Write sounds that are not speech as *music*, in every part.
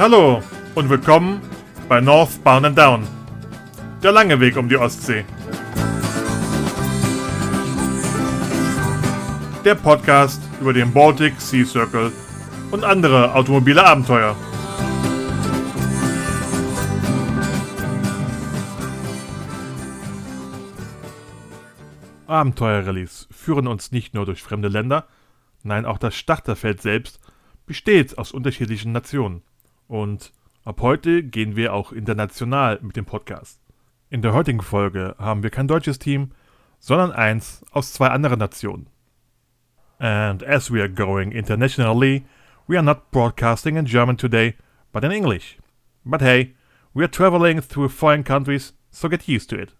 hallo und willkommen bei Northbound and Down. Der lange Weg um die Ostsee. Der Podcast über den Baltic Sea Circle und andere automobile Abenteuer. Abenteuerrallyes führen uns nicht nur durch fremde Länder, nein, auch das Starterfeld selbst besteht aus unterschiedlichen Nationen. Und ab heute gehen wir auch international mit dem Podcast. In der heutigen Folge haben wir kein deutsches Team, sondern eins aus zwei anderen Nationen. And as we are going internationally, we are not broadcasting in German today, but in English. But hey, we are traveling through foreign countries, so get used to it.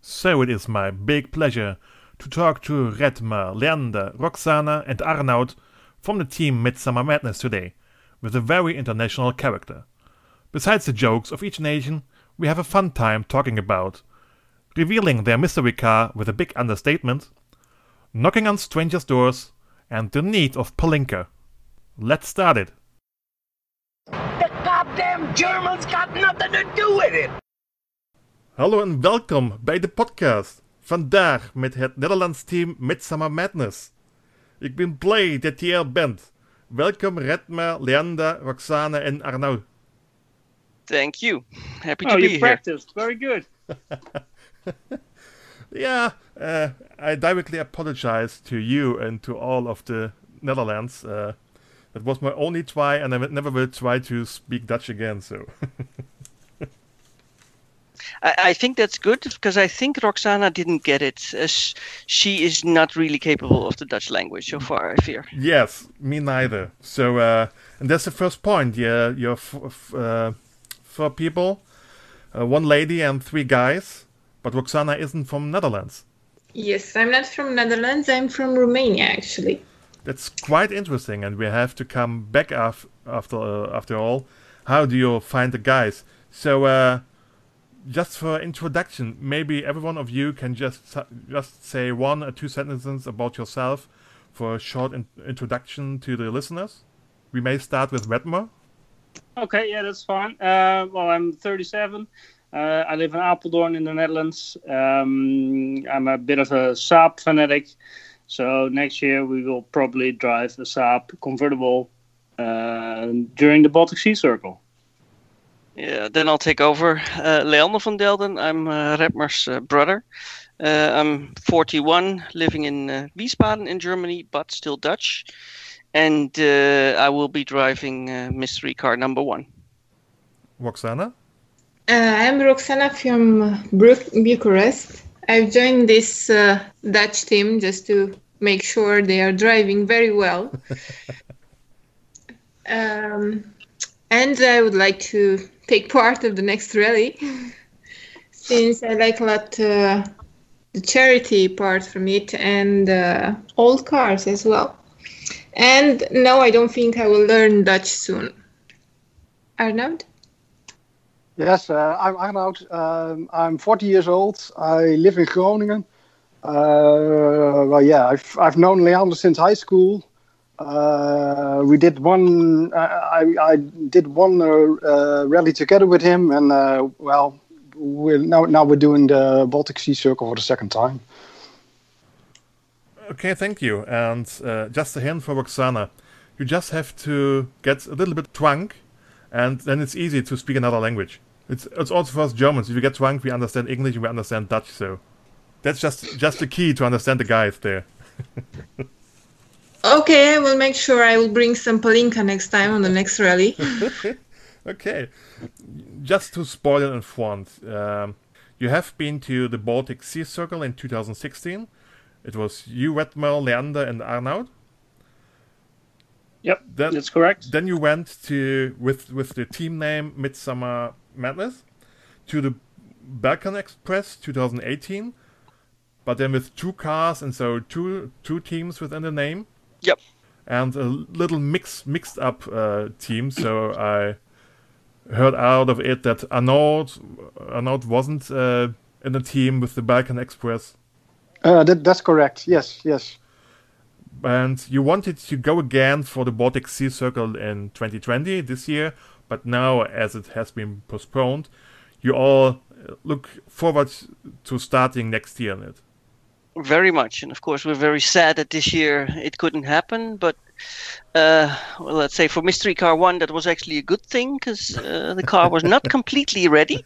So it is my big pleasure to talk to Redmer, Leander, Roxana, and Arnaud from the team Midsummer Madness today, with a very international character. Besides the jokes of each nation, we have a fun time talking about revealing their mystery car with a big understatement, knocking on strangers' doors, and the need of Palinka. Let's start it. The goddamn Germans got nothing to do with it. Hallo en welkom bij de podcast. Vandaag met het Nederlands team Midsummer Madness. Ik ben blij dat je er bent. Welkom Redma, Leander, Roxane and Arnaud. Thank you. Happy Oh, to be you here. practiced. Very good. *laughs* Yeah, uh, I directly apologize to you and to all of the Netherlands. Uh, that was my only try, and I never will try to speak Dutch again. So, *laughs* I, I think that's good because I think Roxana didn't get it. As she is not really capable of the Dutch language so far, I fear. yes, me neither. So, uh, and that's the first point. Yeah, you're f- f- uh, four people, uh, one lady and three guys, but Roxana isn't from Netherlands. Yes, I'm not from Netherlands. I'm from Romania, actually. That's quite interesting, and we have to come back af- after uh, after all. How do you find the guys? So, uh, just for introduction, maybe every one of you can just just say one or two sentences about yourself for a short in- introduction to the listeners. We may start with Redmer. Okay, yeah, that's fine. Uh, well, I'm 37. Uh, I live in Apeldoorn in the Netherlands. Um, I'm a bit of a Saab fanatic. So next year we will probably drive a Saab convertible uh, during the Baltic Sea Circle. Yeah, then I'll take over. Uh, Leander van Delden, I'm uh, Redmer's uh, brother. Uh, I'm 41, living in uh, Wiesbaden in Germany, but still Dutch. And uh, I will be driving uh, mystery car number one. Roxana. Uh, I'm Roxana from Bru- Bucharest. I've joined this uh, Dutch team just to make sure they are driving very well. *laughs* um, and I would like to take part of the next rally *laughs* since I like a lot uh, the charity part from it and uh, old cars as well. And no, I don't think I will learn Dutch soon. Arnoud? Yes, uh, I'm Arnoud. Um, I'm 40 years old. I live in Groningen. Uh, well, yeah, I've, I've known Leander since high school. Uh, we did one. Uh, I, I did one uh, uh, rally together with him, and uh, well, we're now now we're doing the Baltic Sea Circle for the second time. Okay, thank you. And uh, just a hint for Roxana. You just have to get a little bit drunk, and then it's easy to speak another language. It's it's also for us Germans. If you get drunk, we understand English and we understand Dutch. So that's just just the key to understand the guys there. *laughs* Okay, I will make sure I will bring some palinka next time on the next rally. *laughs* Okay, just to spoil it in front, um, you have been to the Baltic Sea Circle in 2016. It was you, Redmer, Leander, and Arnaud. Yep, Then, that's correct. then you went to with with the team name Midsummer Madness to the Balkan Express 2018, but then with two cars and so two two teams within the name. Yep. And a little mix mixed up uh, team. So I heard out of it that Arnaud Arnaud wasn't uh, in the team with the Balkan Express. Uh, that, that's correct. Yes, yes. and you wanted to go again for the Baltic Sea Circle in 2020 this year, but but now as it has been postponed, you all look forward to starting next year in it. Very much, and of course we're very sad that this year it couldn't happen. But uh, well, let's say for Mystery Car One, that was actually a good thing because uh, the car was not completely ready.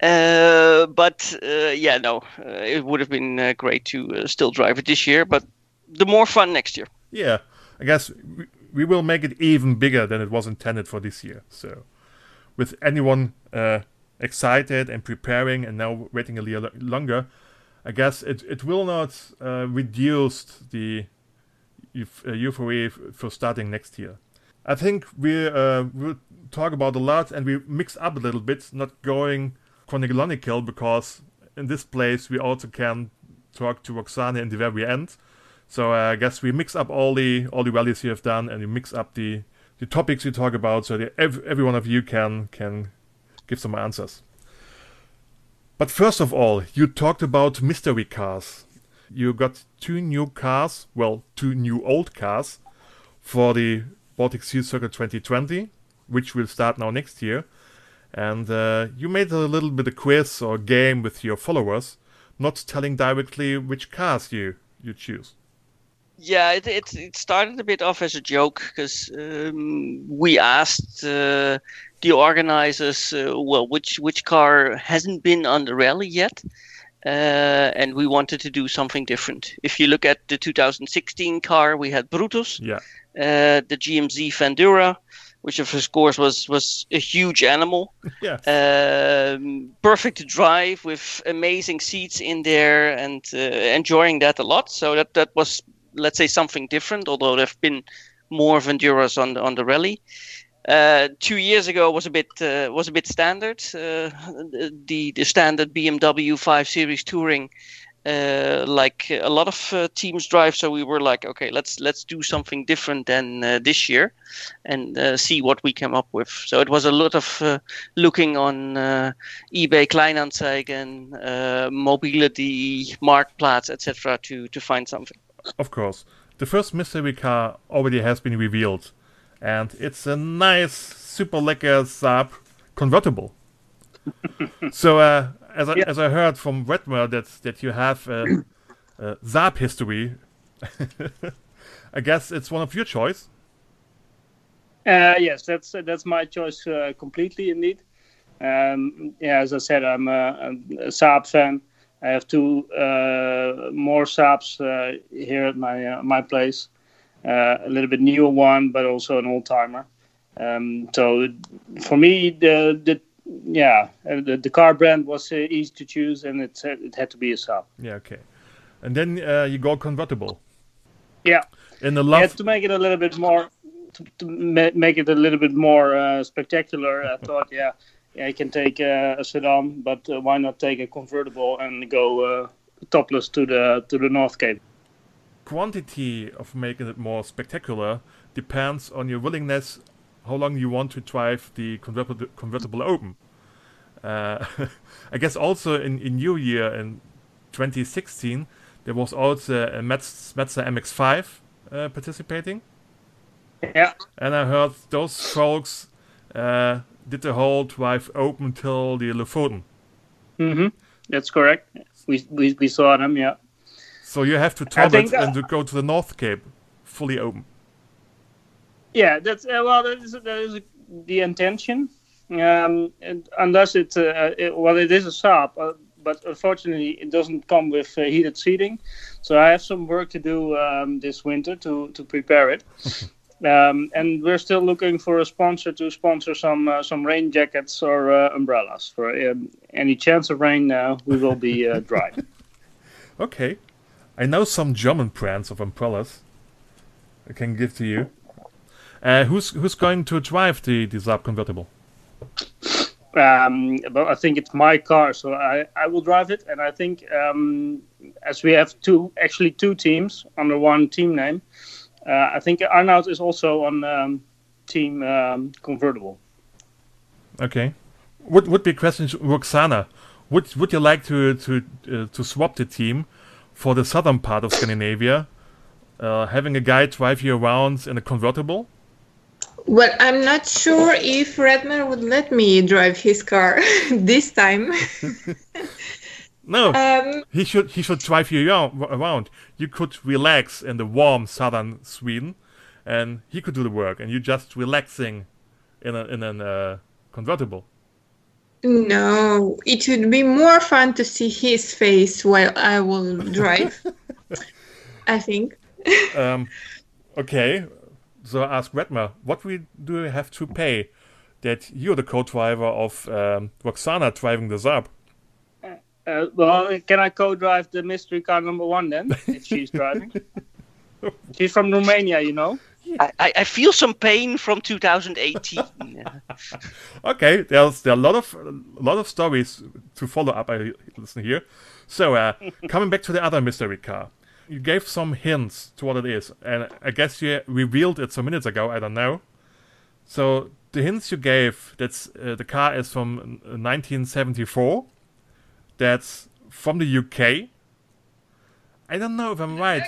Uh, but uh, yeah, no, uh, it would have been uh, great to still drive it this year. But the more fun next year. Yeah, I guess we, we will make it even bigger than it was intended for this year. So, with anyone excited and preparing and now waiting a little longer, I guess it, it will not reduce the uh, euphoria for starting next year. I think we uh, will talk about a lot and we mix up a little bit, not going chronological because in this place we also can talk to Roxane in the very end. So uh, I guess we mix up all the all the rallies you have done and we mix up the the topics you talk about so that every, every one of you can can give some answers. But first of all, you talked about mystery cars you got two new cars, well, two new old cars for the Baltic Sea Circle 2020, which will start now next year. And uh, you made a little bit of quiz or game with your followers, not telling directly which cars you, you choose. Yeah, it, it, it started a bit off as a joke because um, we asked uh, the organizers, uh, well, which which car hasn't been on the rally yet, uh, and we wanted to do something different. If you look at the 2016 car, we had Brutus, yeah. uh, the GMC Vandura, which of course was was a huge animal. *laughs* yeah. Um, perfect to drive with amazing seats in there and uh, enjoying that a lot. So that that was let's say something different. Although there've been more Vanduras on the on the rally. Uh, two years ago was a bit uh, was a bit standard. Uh, the the standard BMW 5 Series Touring, uh, like a lot of uh, teams drive. So we were like, okay, let's let's do something different than this year, and see what we came up with. So it was a lot of looking on eBay, Kleinanzeigen, Mobility, Marktplaats, etc. to to find something. Of course, the first mystery car already has been revealed and it's a nice super lekker Saab convertible. *laughs* so uh, as I, yeah. as I heard from Redmer that that you have a, a Saab history, *laughs* I guess it's one of your choice. Uh, yes, that's uh, that's my choice uh, completely indeed. Um, yeah, as I said, I'm a, a Saab fan. I have two uh, more Saabs uh, here at my my place. Uh, a little bit newer one, but also an old timer. Um, so for me, the the yeah, uh, the, the car brand was uh, easy to choose, and it it had to be a Saab. Yeah, okay. And then uh, you go convertible. Yeah. In the love. last to make it a little bit more, to, to make it a little bit more uh, spectacular, I *laughs* thought, yeah, yeah, you can take uh, a sedan, but why not take a convertible and go topless to the to the North Cape? Quantity of making it more spectacular depends on your willingness how long you want to drive the convertible, convertible open. Uh, *laughs* I guess also in, in New Year in 2016 there was also a Metz, Mazda MX5 uh, participating. Yeah. And I heard those folks uh, did the whole drive open till the Lofoten. Mm-hmm. That's correct. We, we, we saw them, yeah. So you have to top it and to go to the North Cape fully open. Yeah, that's uh, well, that is, that is the intention. Um, and unless it's uh, it, well, it is a Saab, uh, but unfortunately, it doesn't come with uh, heated seating. So I have some work to do um, this winter to to prepare it. *laughs* um, and we're still looking for a sponsor to sponsor some uh, some rain jackets or uh, umbrellas. For um, any chance of rain, now we will be dry. *laughs* okay. I know some German brands of umbrellas. I can give to you. Uh, who's who's going to drive the the Saab convertible? Um, but I think it's my car, so I, I will drive it. And I think um, as we have two actually two teams under one team name, uh, I think Arnoud is also on um, team um, convertible. Okay. Would would be a question, Roxana. Would would you like to to uh, to swap the team for the southern part of Scandinavia, uh, having a guy drive you around in a convertible? Well, I'm not sure if Redmer would let me drive his car *laughs* this time. *laughs* No, um, he should he should drive you around-. You could relax in the warm southern Sweden, and he could do the work, and you just relaxing in a in an uh, convertible. No, it would be more fun to see his face while I will drive. *laughs* I think. Um, okay, so I ask Redmer, what we do we have to pay that you're the co-driver of um, Roxana driving the Saab? Uh, well, can I co-drive the mystery car number one then, if she's driving? *laughs* she's from Romania, you know. I, I, feel some pain from 2018. *laughs* Okay, there's there are a lot of a lot of stories to follow up. I listen here. So uh, *laughs* coming back to the other mystery car, you gave some hints to what it is, and I guess you revealed it some minutes ago. I don't know. So the hints you gave that's uh, the car is from uh, 1974. That's from the UK. I don't know if I'm right,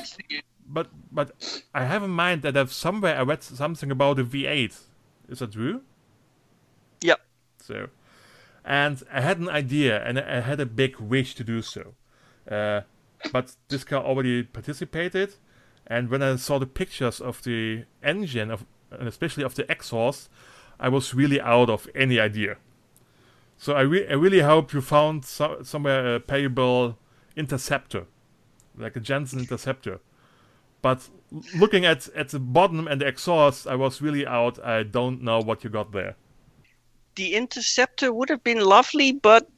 but but I have in mind that I've somewhere I read something about a V8. Is that true? Yep. So, and I had an idea and I had a big wish to do so. Uh, but this car already participated, and when I saw the pictures of the engine, of and especially of the exhaust, I was really out of any idea. So I, re- I really hope you found so- somewhere a payable interceptor, like a Jensen interceptor. But looking at, at the bottom and the exhaust, I was really out. I don't know what you got there. The Interceptor would have been lovely, but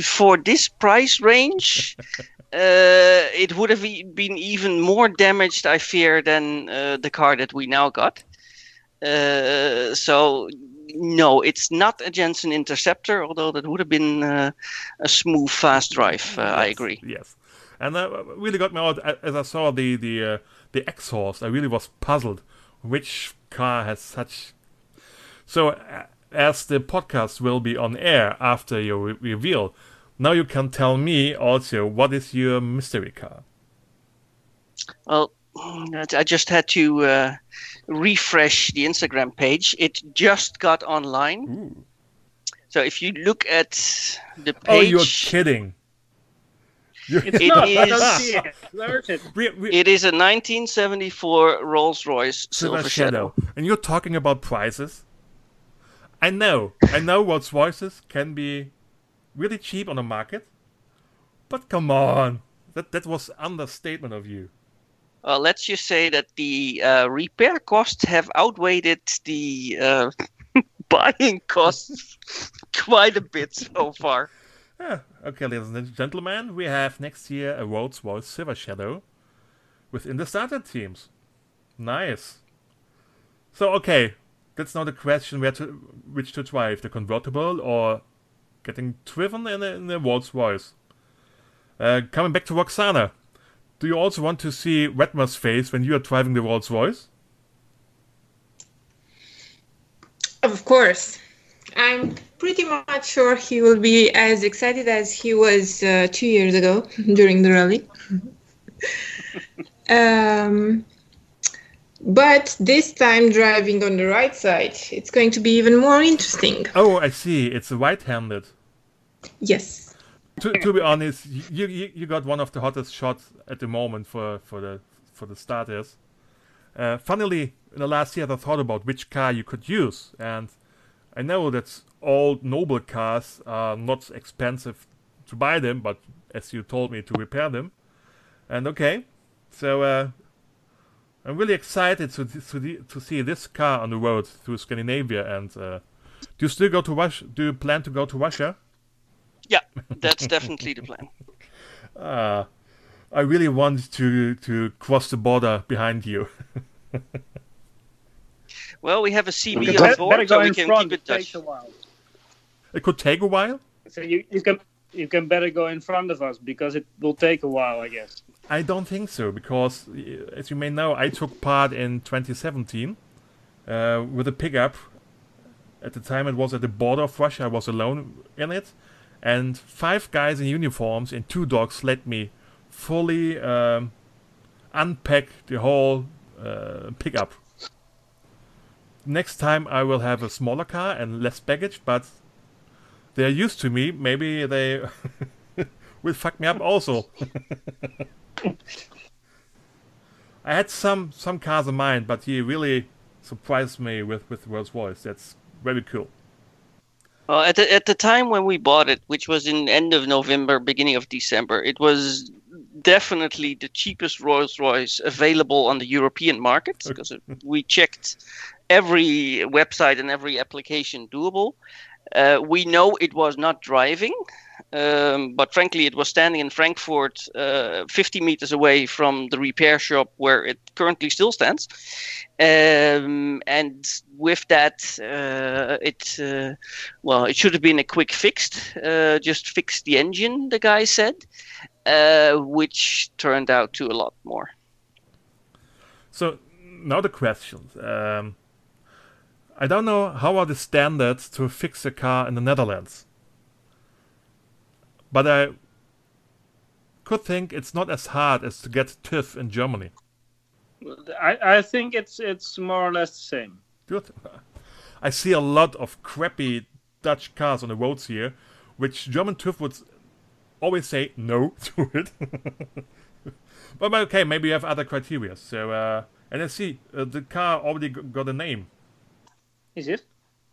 for this price range, *laughs* uh, it would have been even more damaged, I fear, than uh, the car that we now got. Uh, so, no, it's not a Jensen Interceptor, although that would have been uh, a smooth, fast drive. Uh, I agree. Yes, and that really got me out as I saw the the uh, the exhaust. I really was puzzled which car has such. So uh, as the podcast will be on air after your re- reveal, now you can tell me also what is your mystery car. Well, I just had to uh, refresh the Instagram page. It just got online. So if you look at the page, Oh, you're kidding! You're- It's It not. I is- don't see it. Where is it? we- we- it is a 1974 Rolls-Royce Silver, Silver, Shadow. and you're talking about prices. I know, I know Rolls Royces can be really cheap on the market, but come on, that that was understatement of you. Uh, let's just say that the uh, repair costs have outweighed the uh, *laughs* buying costs *laughs* quite a bit so far. Yeah, okay, ladies and gentlemen, we have next year a Rolls Royce Silver Shadow within the starter teams. Nice. So okay, that's not the question: where to, which to drive, the convertible or getting driven in a, in a Rolls Royce? Uh, coming back to Roxana, do you also want to see Redmer's face when you are driving the Rolls Royce? Of course. I'm pretty much sure he will be as excited as he was uh, two years ago *laughs* during the rally. *laughs* um, but this time driving on the right side, it's going to be even more interesting. Oh, I see. It's a right-handed. Yes. to, to be honest, you, you you got one of the hottest shots at the moment for for the for the starters. Uh, funnily, in the last year, I thought about which car you could use, and I know that all noble cars are not expensive to buy them, but as you told me, to repair them. And okay, so uh, I'm really excited to to, to see this car on the road through Scandinavia. And uh, do you still go to Russia? Do you plan to go to Russia? Yeah, that's definitely the plan. Uh, *laughs* I really want to to cross the border behind you. *laughs* Well, we have a CB on board, better go so we in can front. keep It it takes touch. a while. It could take a while. So you, you can you can better go in front of us because it will take a while, I guess. I don't think so because, uh, as you may know, I took part in 2017 uh, with a pickup. At the time, it was at the border of Russia. I was alone in it, and five guys in uniforms and two dogs let me fully um, unpack the whole uh, pickup. Next time I will have a smaller car and less baggage, but they're used to me. Maybe they *laughs* will fuck me up also. *laughs* I had some some cars in mind, but he really surprised me with with Rolls Royce. That's very cool. Well, at the, at the time when we bought it, which was in end of November, beginning of December, it was definitely the cheapest Rolls Royce available on the European market because *laughs* we checked every website and every application doable. Uh, we know it was not driving, um, but frankly, it was standing in Frankfurt, uh, 50 meters away from the repair shop where it currently still stands. Um, and with that, uh, it uh, well, it should have been a quick fixed, uh, just fix the engine. The guy said, uh, which turned out to a lot more. So now the questions. Um, I don't know how are the standards to fix a car in the Netherlands, but I could think it's not as hard as to get TÜV in Germany. I, I think it's it's more or less the same. Good. *laughs* I see a lot of crappy Dutch cars on the roads here, which German TÜV would always say no *laughs* to it. *laughs* but okay, maybe you have other criteria. So, uh, and I see uh, the car already got a name. Is it?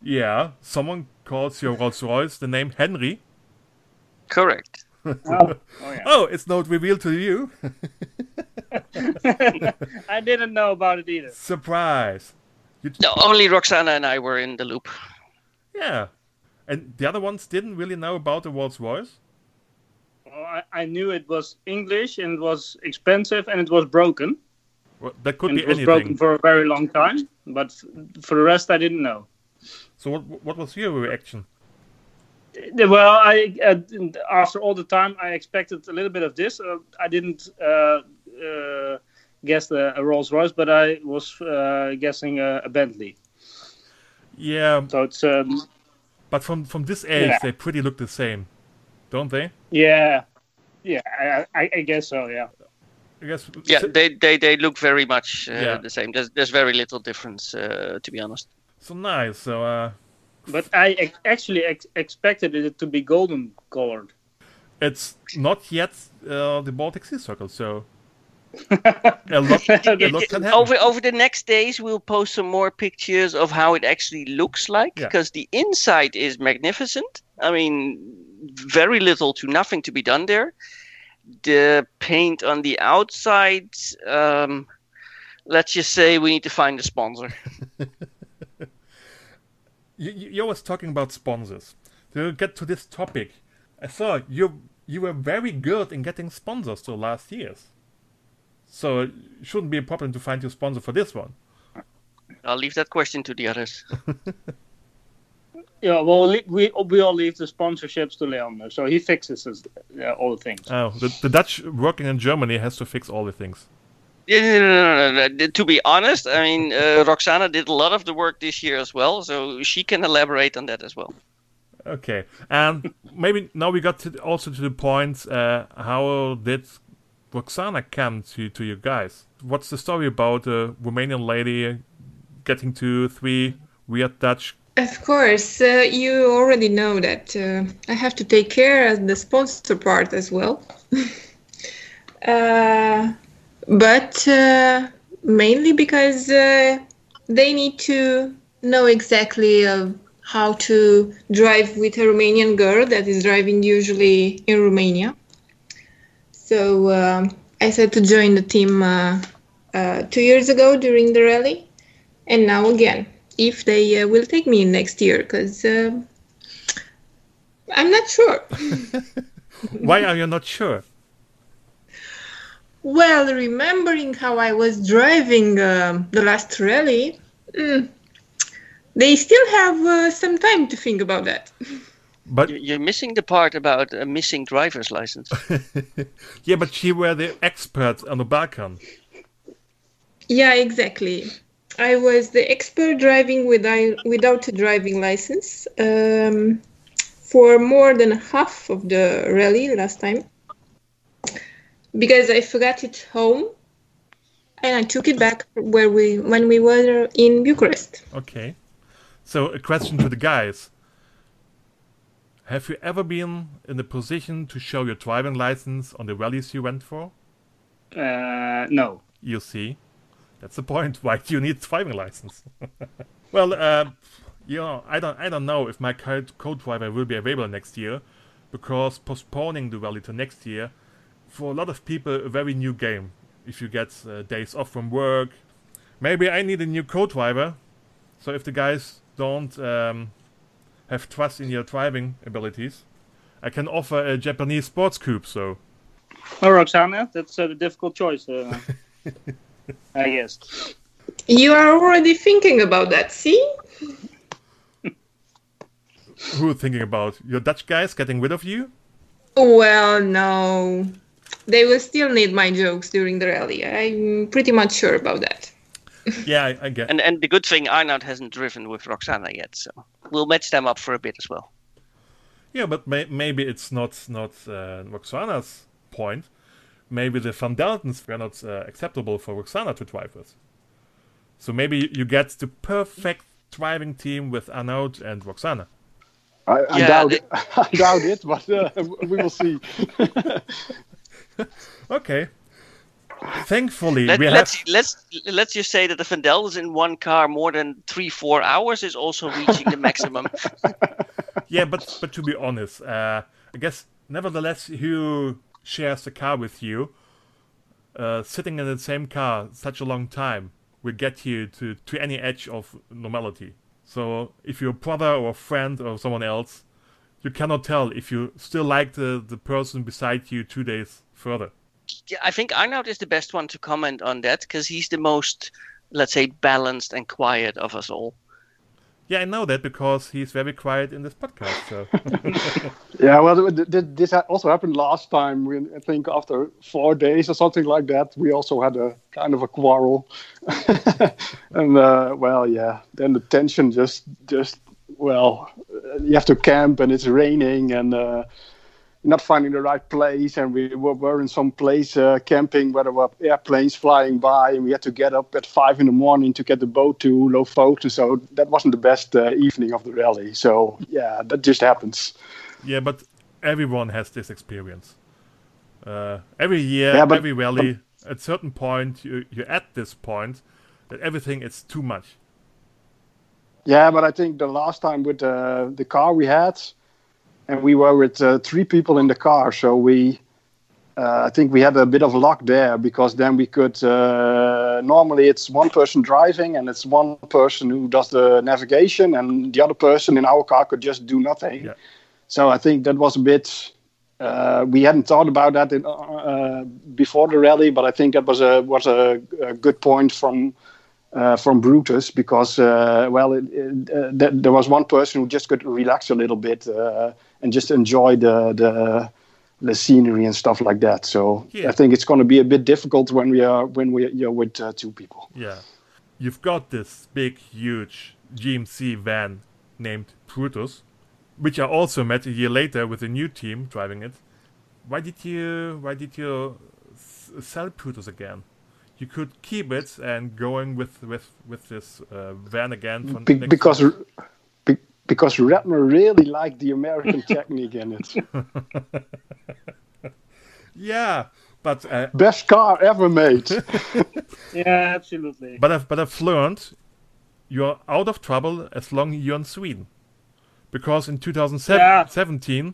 Yeah, someone calls your Rolls Royce the name Henry. Correct. Oh, oh yeah. Oh, it's not revealed to you. *laughs* I didn't know about it either. Surprise. You No, only Roxana and I were in the loop. Yeah. And the other ones didn't really know about the Rolls Royce? Well, I, I knew it was English and it was expensive and it was broken. Well, that could and be it was anything. broken for a very long time. But for the rest, I didn't know. So what what was your reaction? Uh, Well, I uh, after all the time, I expected a little bit of this. Uh, I didn't uh, uh, guess the, a Rolls Royce, but I was uh, guessing a, a Bentley. Yeah, So it's um, but from from this age Yeah. they pretty look the same, don't they? yeah, yeah. I, I, I guess so. Yeah. I guess. Yeah, they they, they look very much uh, Yeah. the same. There's there's very little difference, uh, to be honest. so nice. So uh, But I ex- actually ex- expected it to be golden colored. it's not yet uh, the Baltic Sea Circle. So *laughs* a lot, a lot can. Over over the next days, we'll post some more pictures of how it actually looks like Yeah. because the inside is magnificent. I mean, very little to nothing to be done there. The paint on the outside, um, let's just say we need to find a sponsor. *laughs* You, you- you're always talking about sponsors. To get to this topic, I saw you you were very good in getting sponsors the last years. So it shouldn't be a problem to find your sponsor for this one. I'll leave that question to the others. *laughs* Yeah, well, we we all leave the sponsorships to Leander, so he fixes us, uh, all the things. Oh, the, the Dutch working in Germany has to fix all the things. Yeah, no, no, no, no, no. To be honest, I mean, uh, Roxana did a lot of the work this year as well, so she can elaborate on that as well. Okay, and *laughs* maybe now we got to also to the point. Uh, how did Roxana come to to you guys? What's the story about a Romanian lady getting to three weird Dutch? Of course, uh, you already know that uh, I have to take care of the sponsor part as well. *laughs* uh, but uh, mainly because uh, they need to know exactly uh, how to drive with a Romanian girl that is driving usually in Romania. So um I said to join the team uh, uh, two years ago during the rally, and now again if they uh, will take me next year because uh, I'm not sure. *laughs* Why are you not sure? well, remembering how I was driving um, the last rally, mm, they still have uh, some time to think about that. But You- You're missing the part about a missing driver's license. *laughs* yeah, but you were the expert on the Balkan. Yeah, exactly. I was the expert driving without without a driving license um, for more than half of the rally last time because I forgot it home. and I took it back where we when we were in Bucharest. Okay. So a question to the guys. Have you ever been in a position to show your driving license on the rallies you went for? Uh, no. You see, that's the point. *laughs* Why do you need driving license? *laughs* well, uh, you know, I don't, I don't know if my code driver will be available next year, because postponing the rally to next year, for a lot of people, a very new game. If you get uh, days off from work, maybe I need a new co-driver. So if the guys don't um, have trust in your driving abilities, I can offer a Japanese sports coupe. So Well, Roxana, that's a difficult choice, uh, *laughs* I guess. You are already thinking about that, see? who are thinking about your Dutch guys getting rid of you? Well, no. They will still need my jokes during the rally. I'm pretty much sure about that. *laughs* Yeah, I, I get. And and the good thing Arnold hasn't driven with Roxana yet, so we'll match them up for a bit as well. Yeah, but may, maybe it's not not uh, Roxana's point. Maybe the Van Deldens were not uh, acceptable for Roxana to drive with. So maybe you get the perfect driving team with Arnaud and Roxana. I, I Yeah, doubt the- it. *laughs* I doubt it, but uh, we will see. *laughs* Okay. Thankfully, Let, we have. let's let's let's just say that the Van Delden's in one car more than three four hours is also reaching the maximum. *laughs* Yeah, but but to be honest, uh, I guess nevertheless, who shares the car with you, uh, sitting in the same car such a long time will get you to to any edge of normality. So if you're a brother or a friend or someone else, you cannot tell if you still like the the person beside you two days further. I think Arnoud is the best one to comment on that because he's the most, let's say, balanced and quiet of us all. Yeah, I know that because he's very quiet in this podcast. So *laughs* Yeah, well, th- th- this also happened last time. We, I think after four days or something like that, we also had a kind of a quarrel. *laughs* and uh, well, yeah, then the tension just just well, uh, you have to camp and it's raining and uh, not finding the right place. And we were, were in some place uh, camping where there were airplanes flying by, and we had to get up at five in the morning to get the boat to Lofoten. So that wasn't the best uh, evening of the rally. So yeah, that just happens. yeah, but everyone has this experience. Uh, every year, Yeah, but- every rally, at certain point, you, you're at this point that everything is too much. Yeah, but I think the last time with uh, the car we had, and we were with uh, three people in the car, so we, uh, I think we had a bit of luck there because then we could. Uh, normally, it's one person driving and it's one person who does the navigation, and the other person in our car could just do nothing. Yeah. So I think that was a bit. Uh, we hadn't thought about that in, uh, before the rally, but I think that was a was a, a good point from uh, from Brutus because uh, well, it, it, uh, th- there was one person who just could relax a little bit uh, and just enjoy the, the the scenery and stuff like that. So Yeah. I think it's going to be a bit difficult when we are when we are with uh, two people. Yeah. You've got this big, huge GMC van named Brutus, which I also met a year later with a new team driving it. Why did you Why did you s- sell Brutus again? You could keep it and going with with with this uh, van again. Be- because. Be- because Redmer really liked the American *laughs* technique in it. *laughs* yeah, but uh, Best car ever made. *laughs* Yeah, absolutely. but I've but I've learned you're out of trouble as long you're in Sweden, because in 2017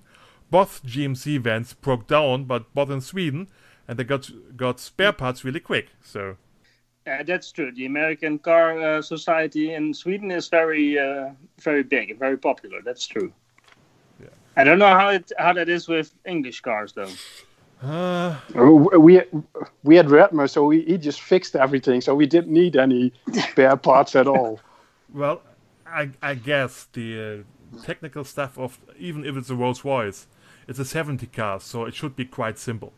both GMC vans broke down, but both in Sweden, and they got got spare parts really quick. So Yeah, that's true. The American car uh, society in Sweden is very, uh, very big and very popular. That's true. Yeah. I don't know how it how that is with English cars though. uh, we we had Redmer, so he, he just fixed everything, so we didn't need any spare parts at all. *laughs* well, I I guess the uh, technical stuff of even if it's a Rolls Royce, it's a 70 car, so it should be quite simple.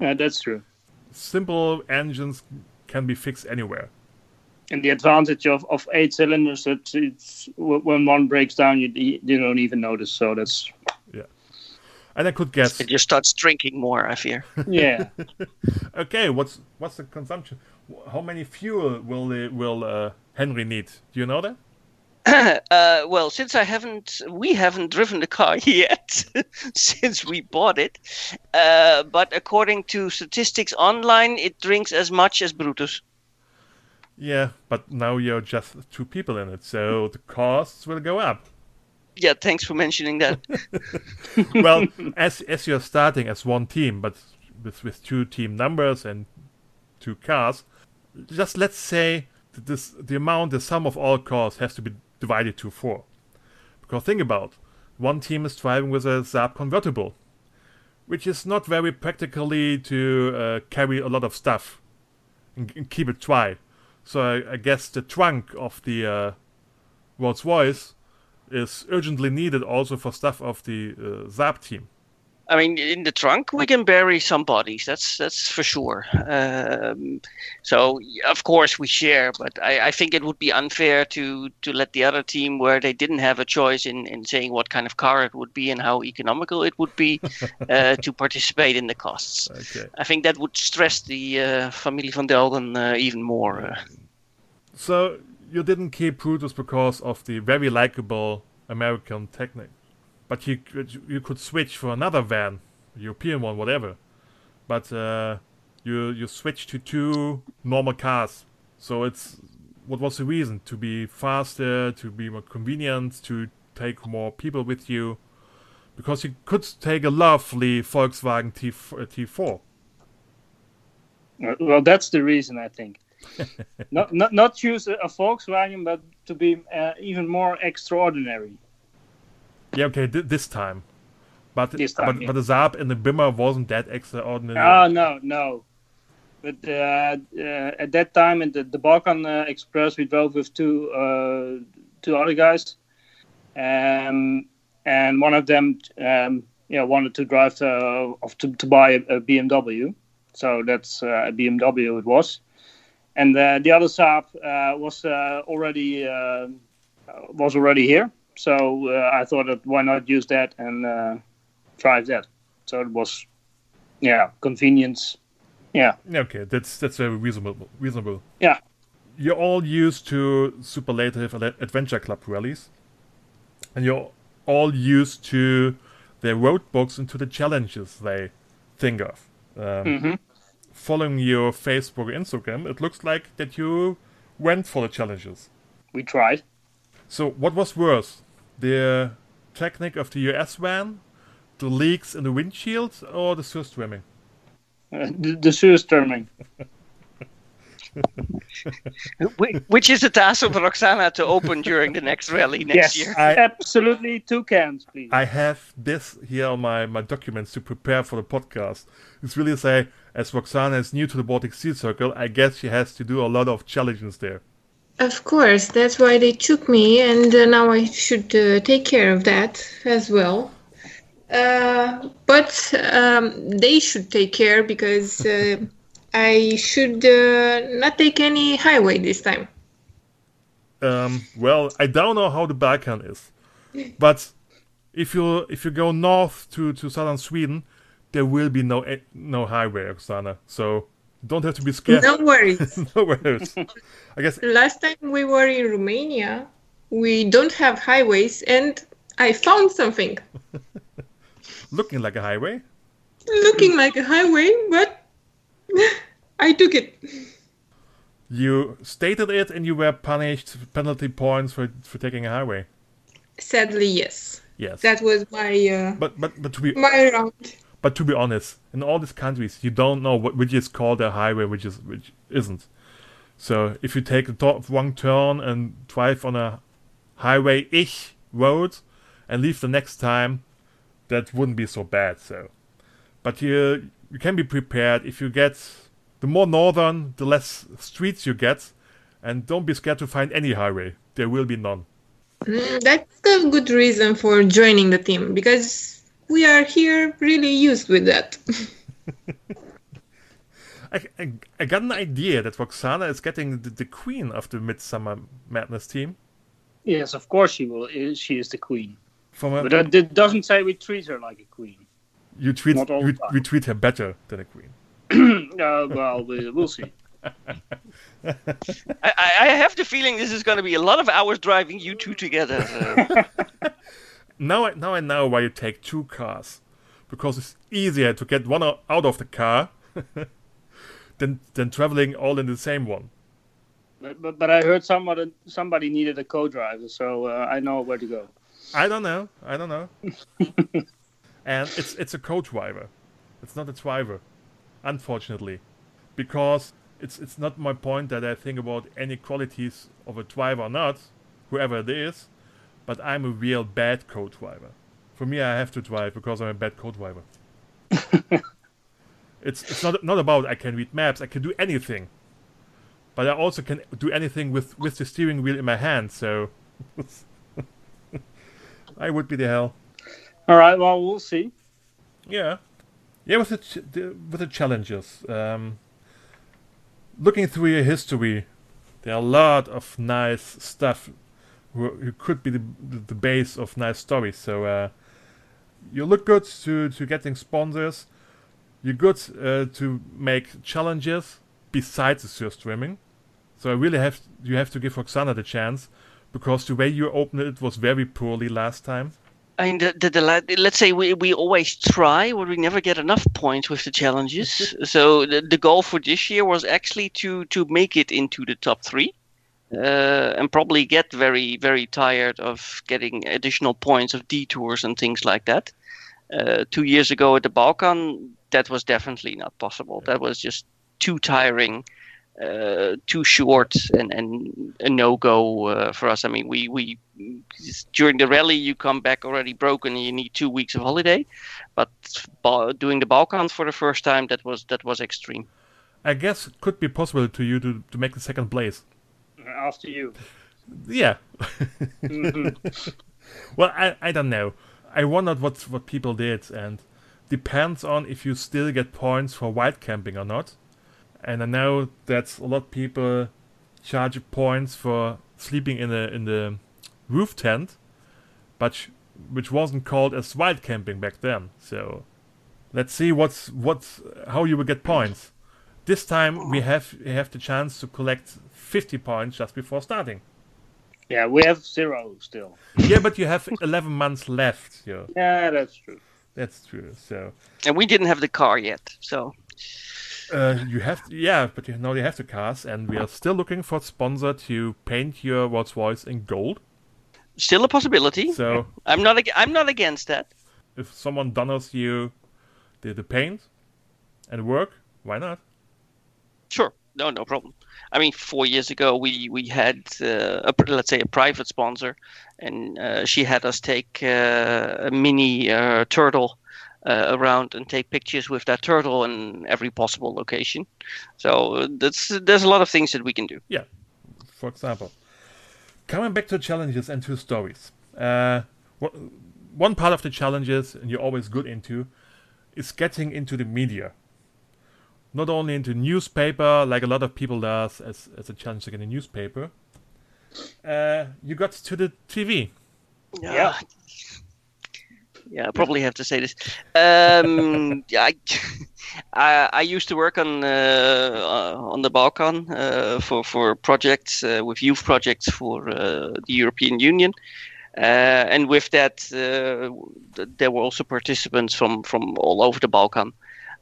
Yeah, that's true. Simple engines can be fixed anywhere. And the advantage of, of eight cylinders, that it's when one breaks down, you you don't even notice. So that's yeah. And I could guess. It just starts drinking more, I fear. *laughs* Yeah. *laughs* Okay, what's what's the consumption? How many fuel will the, will uh, Henry need? Do you know that? *coughs* uh, well, since I haven't, we haven't driven the car *laughs* yet *laughs* since we bought it. Uh, but according to statistics online, it drinks as much as Brutus. Yeah, but now you're just two people in it, so the costs will go up. Yeah, thanks for mentioning that. *laughs* well, as as you're starting as one team, but with with two team numbers and two cars, just let's say that this the amount, the sum of all cars has to be divided to four. Because think about, one team is driving with a Saab convertible, which is not very practically to uh, carry a lot of stuff and, and keep it dry. So I, I guess the trunk of the uh, Rolls Royce is urgently needed also for stuff of the uh, Saab team. I mean, in the trunk we can bury some bodies. That's that's for sure. Um, so of course we share, but I, I think it would be unfair to to let the other team, where they didn't have a choice in, in saying what kind of car it would be and how economical it would be, *laughs* uh, to participate in the costs. Okay. I think that would stress the uh, Familie van Delden uh, even more. Uh, So you didn't keep Brutus because of the very likable American technique, but you could, you could switch for another van, European one, whatever. But uh, you you switch to two normal cars. So it's what was the reason to be faster, to be more convenient, to take more people with you, because you could take a lovely Volkswagen T T4. well, that's the reason I think. *laughs* not, not not choose a, a Volkswagen, but to be uh, even more extraordinary. Yeah, okay, th- this time. But This time, but, yeah. but the Saab and the Bimmer wasn't that extraordinary. Oh no, no. But uh, uh, at that time, in the, the Balkan uh, Express, we drove with two uh, two other guys, um, and one of them, um, yeah, wanted to drive uh, to, to buy a, a BMW. So that's uh, a BMW it was, and uh, the other Saab uh, was uh, already uh, was already here. So uh, I thought that why not use that and uh, drive that. So it was, yeah, convenience. Yeah. Okay, that's that's very reasonable. Reasonable. Yeah. You're all used to superlative adventure club rallies, and you're all used to their road books and to the challenges they think of. Um, hmm Following your Facebook, Instagram, it looks like that you went for the challenges. We tried. So, what was worse, the technique of the US van, the leaks in the windshield, or the surströmming? Uh, the, the Surströmming. *laughs* whi- which is the task of Roxana to open during the next rally next yes, year. I- absolutely two cans, please. I have this here on my, my documents to prepare for the podcast. It's really say, as Roxana is new to the Baltic Sea Circle, I guess she has to do a lot of challenges there. Of course, that's why they took me, and uh, now I should uh, take care of that as well. Uh, but um, they should take care because uh, I should uh, not take any highway this time. Um, well, I don't know how the Balkan is, but if you if you go north to, to southern Sweden, there will be no eh, no highway, Roxana. So don't have to be scared. No worries. *laughs* no worries. *laughs* I guess Last time we were in Romania, we don't have highways, and I found something *laughs* looking like a highway. looking like a highway, but *laughs* I took it. You stated it, and you were punished penalty points for for taking a highway. Sadly, yes. Yes. That was my uh, but but but to be my round. But to be honest, in all these countries, you don't know what, which is called a highway, which is which isn't. So if you take the top one turn and drive on a highway-ish road and leave the next time, that wouldn't be so bad. So, but you you can be prepared if you get the more northern, the less streets you get, and don't be scared to find any highway. There will be none. Mm, That's a good reason for joining the team because we are here really used with that. *laughs* I, I, I got an idea that Roxana is getting the, the queen of the Midsummer Madness team. yes, of course she will. She is the queen. From a, But that, that doesn't say we treat her like a queen. You treat Not all you, the treat her better than a queen. *clears throat* Uh, well, we, we'll see. *laughs* I, I I have the feeling this is going to be a lot of hours driving you two together. uh, *laughs* Now I, now I know why you take two cars, because it's easier to get one out of the car *laughs* than than traveling all in the same one. But, but, but I heard somebody somebody needed a co-driver, so uh, I know where to go. I don't know. I don't know. *laughs* and it's it's a co-driver. It's not a driver, unfortunately, because it's it's not my point that I think about any qualities of a driver or not, whoever it is, but I'm a real bad co-driver. For me, I have to drive because I'm a bad co-driver. *laughs* it's it's not not about I can read maps. I can do anything, but I also can do anything with with the steering wheel in my hand. So. *laughs* I would be the hell. All right, well, we'll see. Yeah, yeah. With the, ch- the with the challenges, um, looking through your history, there are a lot of nice stuff who, who could be the, the, the base of nice stories. So uh, you look good to to getting sponsors. You're good uh, to make challenges besides the sur streaming. So I really have you have to give Roxana the chance because the way you opened it was very poorly last time. I mean, the, the, the, let's say we, we always try, but we never get enough points with the challenges. *laughs* so the, the goal for this year was actually to to make it into the top three, uh, and probably get very very tired of getting additional points of detours and things like that. Uh, two years ago at the Balkan, that was definitely not possible. That was just too tiring uh, too short and, and a no go uh, for us. I mean, we, we during the rally you come back already broken and you need two weeks of holiday, but ba- doing the Balkans for the first time that was that was extreme. I guess it could be possible to you to, to make the second place. After you. Yeah. Mhm. *laughs* well, I, I don't know. I wondered what what people did, and depends on if you still get points for wild camping or not. And I know that a lot of people charge points for sleeping in the in the roof tent, but which wasn't called as wild camping back then. So let's see what's what's how you will get points. This time we have we have the chance to collect 50 points just before starting. Yeah, we have zero still. yeah, but you have 11 months left. Yeah, Yeah, that's true. That's true. So And we didn't have the car yet, so uh, you have, yeah, but you now you have the cars, and we are still looking for a sponsor to paint your Rolls Royce in gold. still a possibility. So I'm not ag- I'm not against that. if someone donors you the, the paint and work, why not? Sure, no, no problem. I mean, four years ago, we we had uh, a, let's say a private sponsor, and uh, she had us take uh, a mini uh, turtle uh, around and take pictures with that turtle in every possible location. So uh, that's there's a lot of things that we can do. Yeah, for example. Coming back to challenges and to stories. One part of the challenges, and you're always good into, is getting into the media. Not only into newspaper, like a lot of people does as, as a challenge to get a newspaper. Uh, you got to the TV. Yeah. Yeah, I probably have to say this. Um, *laughs* I, *laughs* I, I used to work on uh, uh, on the Balkan uh, for for projects uh, with youth projects for uh, the European Union, uh, and with that, uh, th- there were also participants from from all over the Balkan.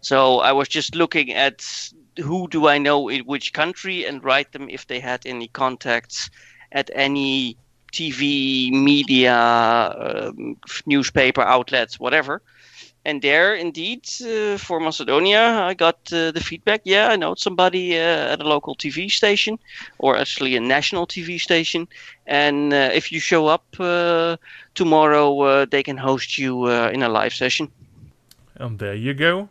So I was just looking at who do I know in which country and write them if they had any contacts at any TV, media, um, newspaper outlets, whatever. And there, indeed, uh, for Macedonia, I got uh, the feedback. Yeah, I know somebody uh, at a local TV station, or actually a national TV station. And uh, if you show up uh, tomorrow, uh, they can host you in a live session. And there you go.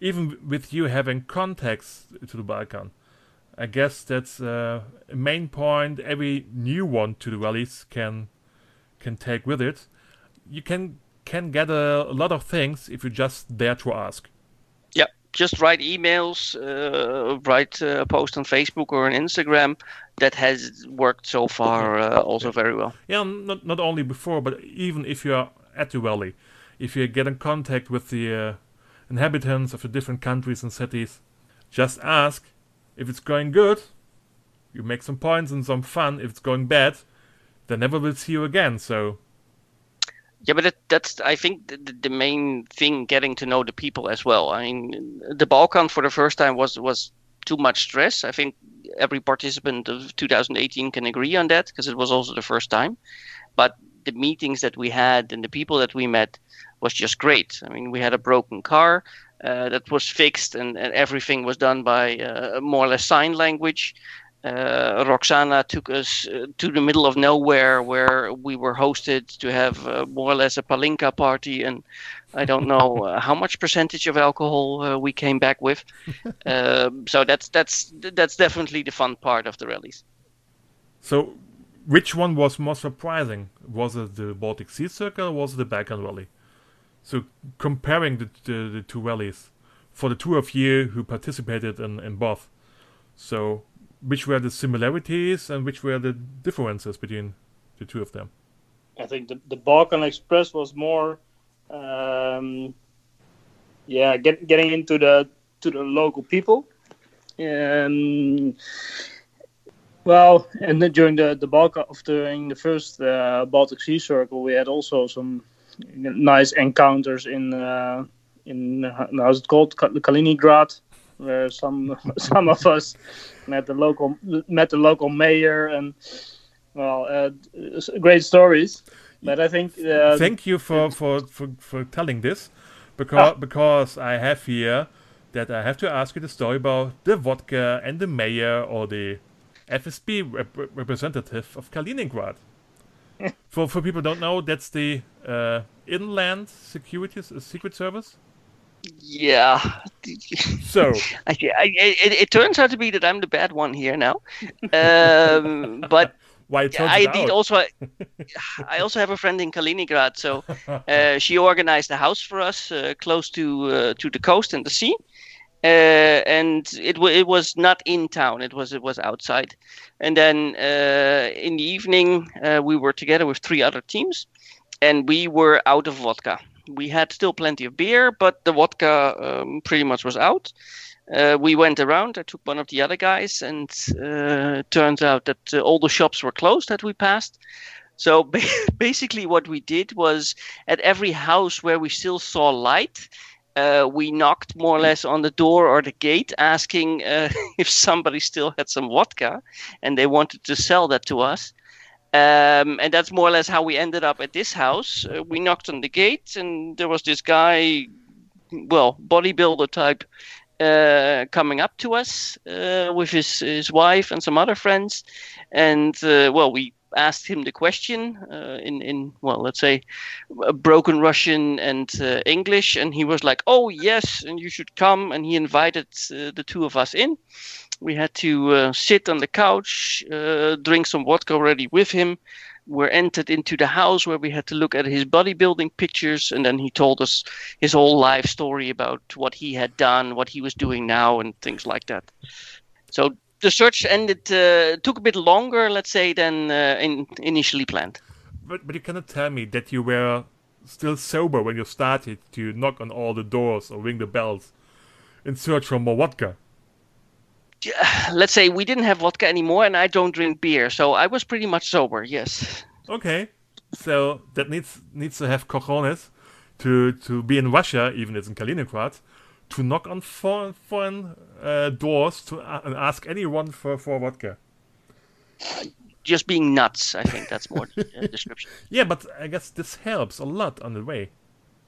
Even with you having contacts to the Balkan, I guess that's uh, a main point. Every new one to the rallies can can take with it. You can can get a, a lot of things if you just dare to ask. Yeah, just write emails, uh, write uh, a post on Facebook or on Instagram. That has worked so far uh, also very well. Yeah, not not only before, but even if you are at the rally, if you get in contact with the uh, inhabitants of the different countries and cities, just ask if it's going good. You make some points and some fun. If it's going bad, they never will see you again. So Yeah, but that's I think the, the- the main thing getting to know the people as well. I mean, the Balkan for the first time was was too much stress. I think every participant of 2018 can agree on that because it was also the first time. But the meetings that we had and the people that we met was just great. I mean, we had a broken car uh, that was fixed, and, and everything was done by uh, more or less sign language. Uh, Roxana took us uh, to the middle of nowhere where we were hosted to have uh, more or less a palinka party, and I don't know *laughs* uh, how much percentage of alcohol uh, we came back with. *laughs* Um so that's that's that's definitely the fun part of the rallies. So, which one was more surprising? Was it the Baltic Sea Circle or was it the Balkan Rally? So, comparing the, the, the two rallies for the two of you who participated in, in both. So, which were the similarities and which were the differences between the two of them? I think the, the Balkan Express was more, um, yeah, get, getting into the to the local people. Um, well, and then during the the Balkan, during the first uh, Baltic Sea Circle, we had also some nice encounters in uh, in uh, how's it called Kaliningrad, where some *laughs* some of us met the local met the local mayor and well, uh, great stories. But I think uh, Thank you for, for, for, for telling this, because Ah. because I have here that I have to ask you the story about the vodka and the mayor or the FSB rep- representative of Kaliningrad. For for people who don't know, that's the uh, Inland Security S- Secret Service. Yeah. So *laughs* I, I, it, it turns out to be that I'm the bad one here now, um, but *laughs* why I out. also *laughs* I also have a friend in Kaliningrad, so uh, she organized a house for us uh, close to uh, to the coast and the sea, uh, and it wa it was not in town; it was it was outside. And then uh, in the evening, uh, we were together with three other teams, and we were out of vodka. We had still plenty of beer, but the vodka um, pretty much was out. Uh, we went around. I took one of the other guys, and uh, turns out that uh, all the shops were closed that we passed. So *laughs* basically, what we did was at every house where we still saw light, uh, we knocked more or less on the door or the gate, asking uh, *laughs* if somebody still had some vodka, and they wanted to sell that to us. Um, and that's more or less how we ended up at this house. Uh, we knocked on the gate, and there was this guy, well, bodybuilder type, uh, coming up to us uh, with his his wife and some other friends, and uh, well, we asked him the question uh, in in well, let's say, broken Russian and uh, English, and he was like, "Oh yes, and you should come," and he invited uh, the two of us in. We had to uh, sit on the couch, uh, drink some vodka already with him. We're entered into the house where we had to look at his bodybuilding pictures, and then he told us his whole life story about what he had done, what he was doing now, and things like that. So the search ended uh, took a bit longer, let's say, than uh, in, initially planned. But but you cannot tell me that you were still sober when you started to knock on all the doors or ring the bells in search for more vodka. Yeah, Let's say we didn't have vodka anymore, and I don't drink beer, so I was pretty much sober. Yes. Okay, so that needs needs to have cojones to to be in Russia, even if it's in Kaliningrad, to knock on foreign foreign uh, doors to uh, and ask anyone for for vodka. Just being nuts, I think that's more uh, *laughs* description. Yeah, but I guess this helps a lot on the way.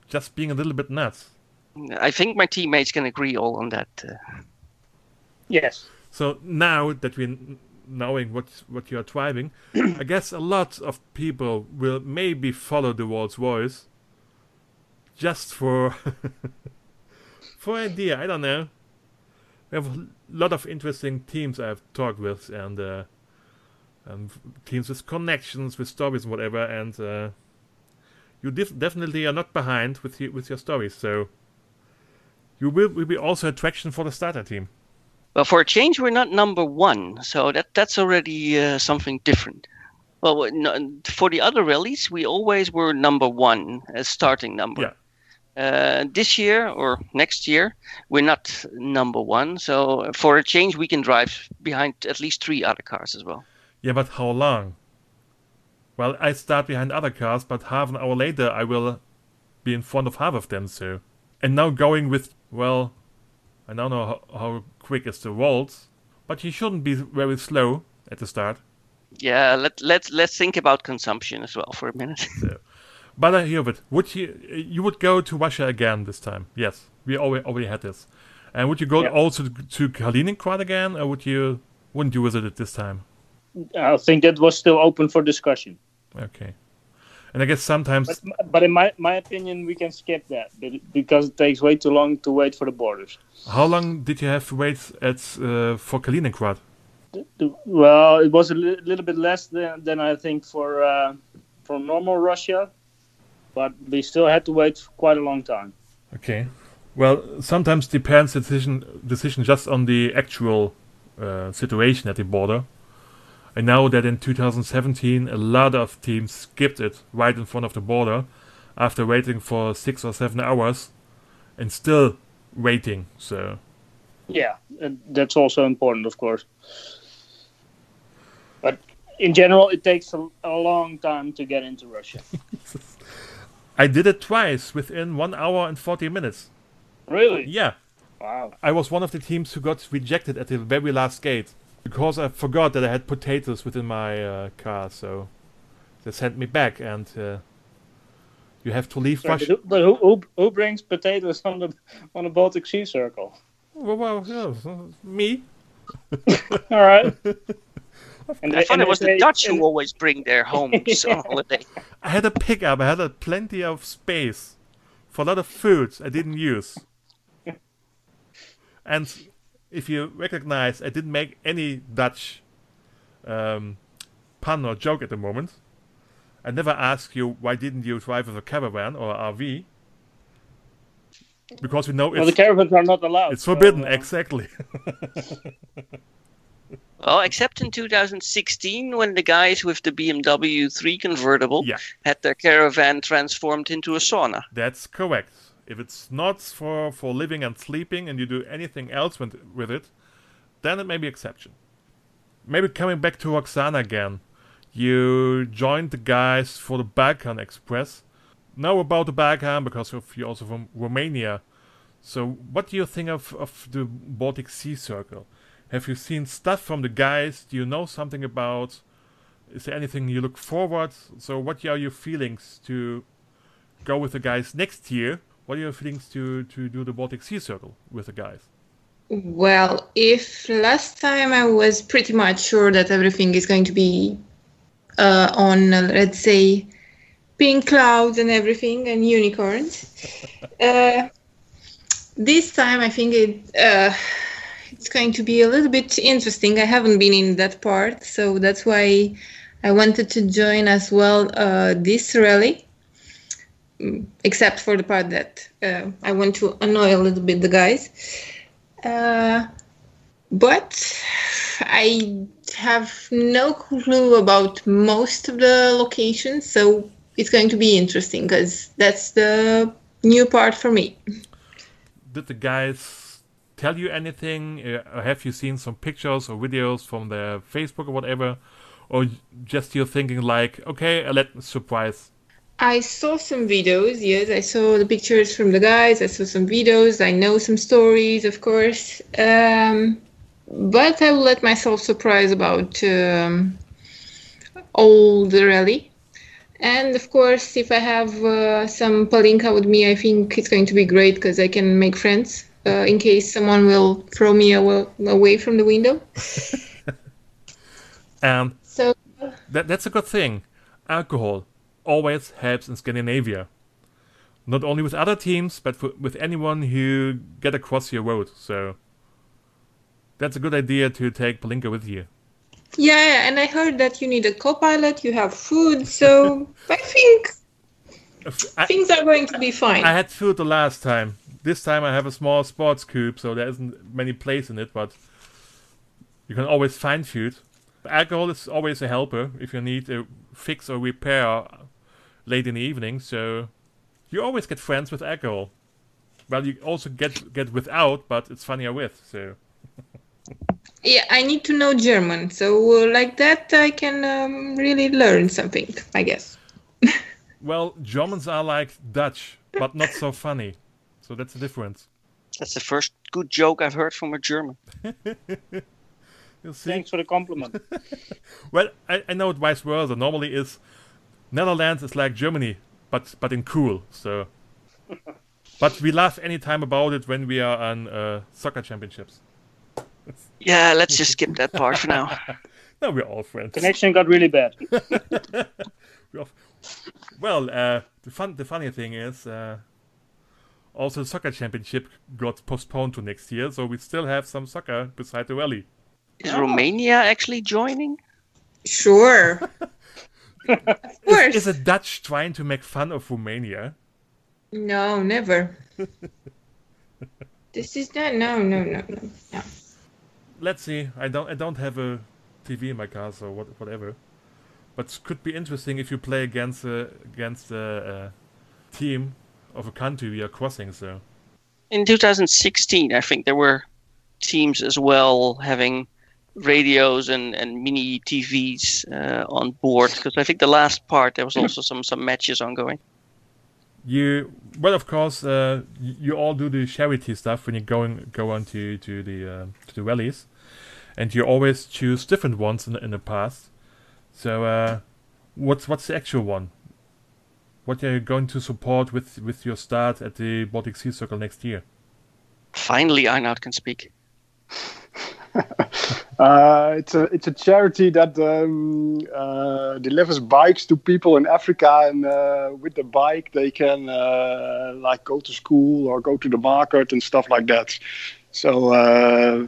Just being a little bit nuts. I think my teammates can agree all on that. Uh, yes. So now that we're knowing what what you are driving, *clears throat* I guess a lot of people will maybe follow the world's voice just for *laughs* for idea. I don't know. We have a lot of interesting teams I've talked with, and uh, and teams with connections, with stories, and whatever. And uh, you def- definitely are not behind with your, with your stories. So you will, will be also attraction for the starter team. Well, for a change, we're not number one, so that that's already uh, something different. Well, no, for the other rallies, we always were number one as starting number. Yeah. Uh, this year or next year, we're not number one. So for a change, we can drive behind at least three other cars as well. Yeah, but how long? Well, I start behind other cars, but half an hour later I will be in front of half of them. So, and now going with well, I don't know how, how quick is the Waltz, but he shouldn't be very slow at the start. Yeah, let let let's think about consumption as well for a minute. So, but I hear of it. Would you you would go to Russia again this time? Yes, we already already had this. And would you go Yeah. also to Kaliningrad again, or would you wouldn't you visit it this time? I think that was still open for discussion. Okay. And I guess sometimes But, but in my, my opinion, we can skip that because it takes way too long to wait for the borders. how long did you have to wait at uh, for Kaliningrad? Well, it was a li- little bit less than, than I think for uh, for normal Russia, but we still had to wait quite a long time. Okay. Well, sometimes depends decision decision just on the actual uh, situation at the border. I know that in 2017 a lot of teams skipped it right in front of the border after waiting for six or seven hours and still waiting. So Yeah, that's also important, of course. But in general, it takes a, a long time to get into Russia. *laughs* I did it twice within one hour and 40 minutes. really? Yeah. Wow. I was one of the teams who got rejected at the very last gate because I forgot that I had potatoes within my uh, car. So they sent me back, and uh, you have to leave Sorry, Russia. but who, who, who brings potatoes on the on the Baltic Sea Circle? Well, well, yeah, me. *laughs* All right. *laughs* And I they- thought it was the Dutch who always bring their homes *laughs* on *laughs* holiday. I had a pickup. I had a plenty of space for a lot of foods I didn't use. *laughs* and if you recognize, I didn't make any Dutch um, pun or joke at the moment. I never asked you why didn't you drive with a caravan or RV? Because we know Well, the caravans are not allowed. it's so, forbidden, uh, exactly. Well, except in 2016 when the guys with the BMW 3 convertible Yeah. had their caravan transformed into a sauna. That's correct. If it's not for, for living and sleeping and you do anything else with, with it, then it may be exception. Maybe coming back to Roxana again. You joined the guys for the Balkan Express. Now about the Balkan because of you're also from Romania. So what do you think of, of the Baltic Sea Circle? Have you seen stuff from the guys? Do you know something about? Is there anything you look forward? So what are your feelings to go with the guys next year? What are your feelings to, to do the Baltic Sea Circle with the guys? Well, if last time I was pretty much sure that everything is going to be uh, on, uh, let's say, pink clouds and everything and unicorns, *laughs* uh, this time I think it uh, it's going to be a little bit interesting. I haven't been in that part, so that's why I wanted to join as well uh, this rally. Mm, Except for the part that uh, I want to annoy a little bit the guys. Uh, but I have no clue about most of the locations, so it's going to be interesting because that's the new part for me. Did the guys tell you anything? Uh, have you seen some pictures or videos from their Facebook or whatever? Or just you're thinking like, okay, let surprise. I saw some videos, yes, I saw the pictures from the guys, I saw some videos, I know some stories, of course. Um, but I will let myself surprise about um, all the rally. And of course, if I have uh, some Palinka with me, I think it's going to be great because I can make friends uh, in case someone will throw me awa- away from the window. And *laughs* So, that, that's a good thing. Alcohol always helps in Scandinavia. Not only with other teams, but for, with anyone who get across your road. So that's a good idea to take Palinka with you. yeah, and I heard that you need a co pilot, you have food, so *laughs* I think I, things are going to be fine. I had food the last time. This time I have a small sports cube, so there isn't many place in it, but you can always find food. Alcohol is always a helper if you need a fix or repair late in the evening, so You always get friends with alcohol. Well, you also get get without, but it's funnier with. So *laughs* Yeah, I need to know German, so uh, like that I can um, really learn something, I guess. *laughs* well, Germans are like Dutch, but not so funny. So that's the difference. That's the first good joke I've heard from a German. *laughs* You see? Thanks for the compliment. *laughs* Well, I, I know it vice versa. Normally, is Netherlands is like Germany, but but in cool. So, *laughs* but we laugh anytime about it when we are on uh, soccer championships. Yeah, let's just skip that part for now. No, we're all friends. Connection got really bad. We're all- Well, uh, the fun the funny thing is, uh, also the soccer championship got postponed to next year, so we still have some soccer beside the rally. Is Romania actually joining? Sure. *laughs* of course. Is a Dutch trying to make fun of Romania? No, never. *laughs* this is not. No, no, no, no, no. let's see. I don't I don't have a TV in my car, so what, whatever. But could be interesting if you play against a against a, a team of a country we are crossing. So In 2016, I think there were teams as well having radios and, and mini TVs uh, on board because I think the last part there was also some some matches ongoing. you well, of course, uh, you all do the charity stuff when you going go on to to the uh, to the rallies, and you always choose different ones in the, in the past. So uh, what's what's the actual one? What are you going to support with with your start at the Baltic Sea Circle next year? Finally, Arnoud can speak. *laughs* Uh, it's a it's a charity that um, uh, delivers bikes to people in Africa, and uh, with the bike they can uh, like go to school or go to the market and stuff like that. So, uh,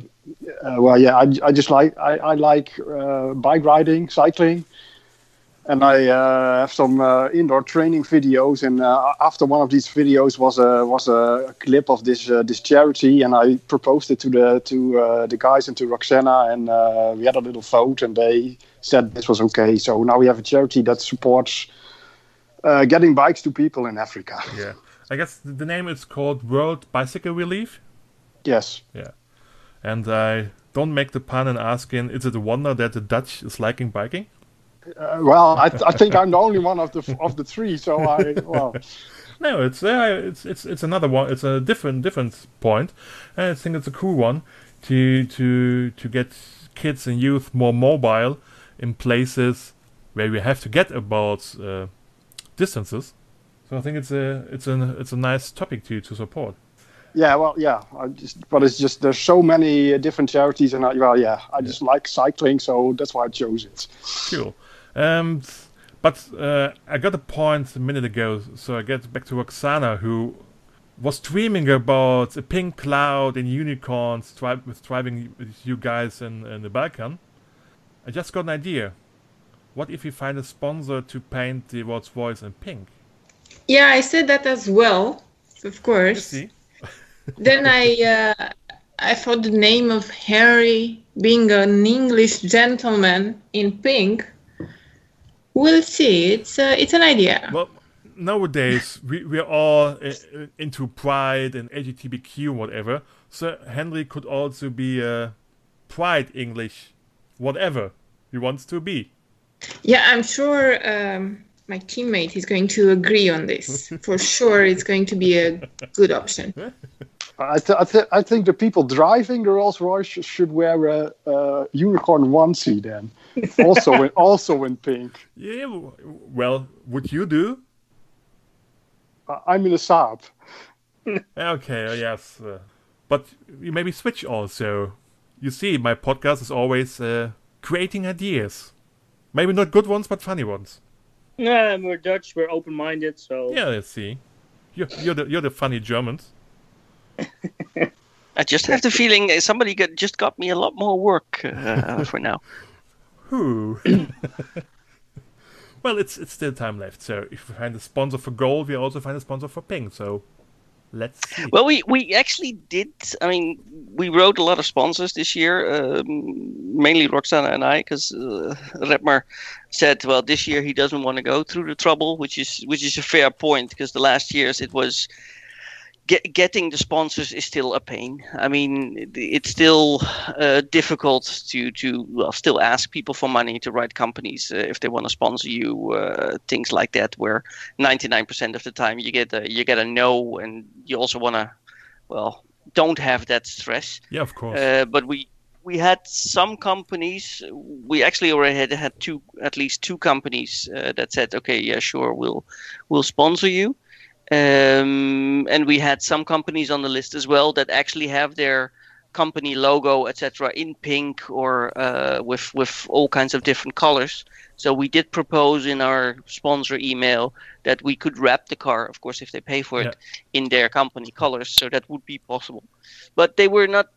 uh, well, yeah, I, I just like I, I like uh, bike riding, cycling, and I uh, have some uh, indoor training videos. And uh, after one of these videos was a was a clip of this uh, this charity, and I proposed it to the to uh, the guys and to Roxana, and uh, we had a little vote, and they said this was okay. So now we have a charity that supports uh, getting bikes to people in Africa. *laughs* Yeah, I guess the the name is called World Bicycle Relief. Yes. Yeah, and I don't make the pun and asking, is it a wonder that the Dutch is liking biking? Uh, well, I, th- I think I'm the only one of the of the three. So I well. *laughs* No, it's uh, it's it's it's another one. It's a different different point, and I think it's a cool one to to to get kids and youth more mobile in places where we have to get about uh, distances. So I think it's a it's a it's a nice topic to to support. Yeah, well, yeah. I just, but it's just there's so many uh, different charities, and I, well, yeah, I just like cycling, so that's why I chose it. Cool. Um, but uh, I got a point a minute ago, so I get back to Roxana, who was dreaming about a pink cloud and unicorns tri- with driving with you guys in, in the Balkan. I just got an idea. What if we find a sponsor to paint the Rolls Royce in pink? Yeah, I said that as well, of course. *laughs* then I uh, I thought the name of Harry being an English gentleman in pink. We'll see. It's uh, it's an idea. Well, nowadays we we're all uh, uh, into pride and LGBTQ whatever. So Henry could also be a pride English, whatever he wants to be. Yeah, I'm sure um, my teammate is going to agree on this. *laughs* For sure, it's going to be a good option. *laughs* I, th- I, th- I think the people driving the Rolls Royce should wear a, a unicorn onesie then, *laughs* also in also in pink. Yeah. Well, would you do? I- I'm in a Saab. *laughs* Okay. uh, Yes. Uh, but you maybe switch also. You see, my podcast is always uh, creating ideas. Maybe not good ones, but funny ones. Yeah, we're Dutch. We're open-minded, so Yeah. Let's see. You're, you're the you're the funny Germans. *laughs* I just have the feeling somebody got, just got me a lot more work uh, for now. *laughs* Who? *coughs* well, it's it's still time left. So if we find a sponsor for gold, we also find a sponsor for pink. So Let's see. Well, we, we actually did. I mean, we wrote a lot of sponsors this year, um, mainly Roxana and I, because uh, Redmer said, well, this year he doesn't want to go through the trouble, which is which is a fair point, because the last years it was get, getting the sponsors is still a pain. I mean, it's still uh, difficult to to well, still ask people for money to write companies uh, if they want to sponsor you, uh, things like that. Where 99% of the time you get a you get a no, and you also want to, well, don't have that stress. yeah, of course. Uh, but we we had some companies. We actually already had had two, at least two companies uh, that said, "Okay, yeah, sure, we'll we'll sponsor you." Um, and we had some companies on the list as well that actually have their company logo, etc., in pink or uh, with with all kinds of different colors. So we did propose in our sponsor email that we could wrap the car, of course, if they pay for it, in their company colors. So that would be possible. But they were not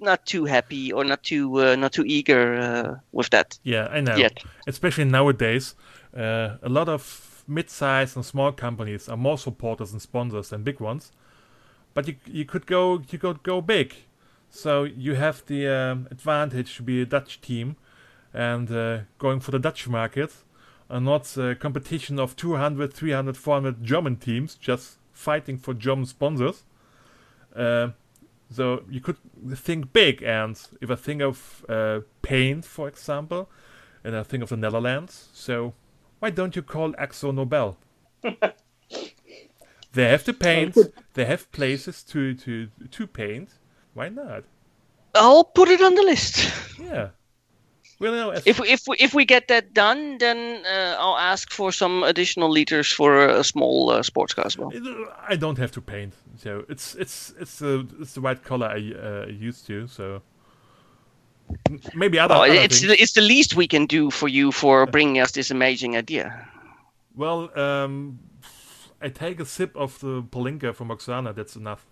not too happy or not too uh, not too eager uh, with that yeah, I know. yet. Especially nowadays, uh, a lot of mid-sized and small companies are more supporters and sponsors than big ones. But you you could go you could go big, so you have the um, advantage to be a Dutch team, and uh, going for the Dutch market, and not a competition of 200, 300, 400 German teams just fighting for German sponsors. Uh, so you could think big, and if I think of uh, paint, for example, and I think of the Netherlands, so why don't you call Akzo Nobel? *laughs* they have the paint, they have places to, to to paint. Why not? I'll put it on the list. Yeah. Well, no, as, If if we, if we get that done, then uh, I'll ask for some additional liters for a small uh, sports car as well. I don't have to paint, so it's it's it's the it's the white color I uh, used to. So M- maybe other, Oh, other it's things. the, it's the least we can do for you for bringing us this amazing idea. Well, um, I take a sip of the Palinka from Roxana. That's enough.